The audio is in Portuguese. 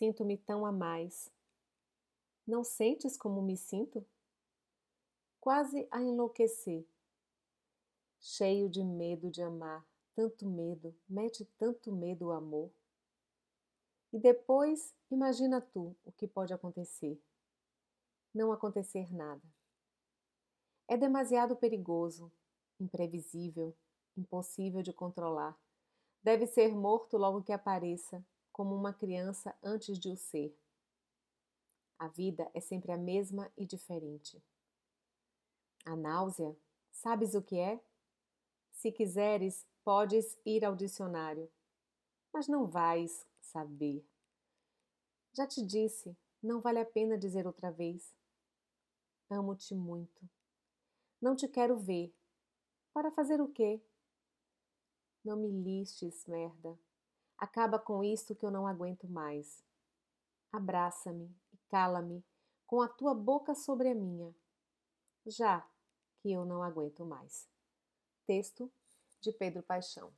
Sinto-me tão a mais. Não sentes como me sinto? Quase a enlouquecer. Cheio de medo de amar, tanto medo, mete tanto medo o amor. E depois, imagina tu o que pode acontecer. Não acontecer nada. É demasiado perigoso, imprevisível, impossível de controlar. Deve ser morto logo que apareça, como uma criança antes de o ser. A vida é sempre a mesma e diferente. A náusea, sabes o que é? Se quiseres, podes ir ao dicionário, mas não vais saber. Já te disse, não vale a pena dizer outra vez. Amo-te muito. Não te quero ver. Para fazer o quê? Não me listes, merda. Acaba com isto que eu não aguento mais. Abraça-me e cala-me com a tua boca sobre a minha, já que eu não aguento mais. Texto de Pedro Paixão.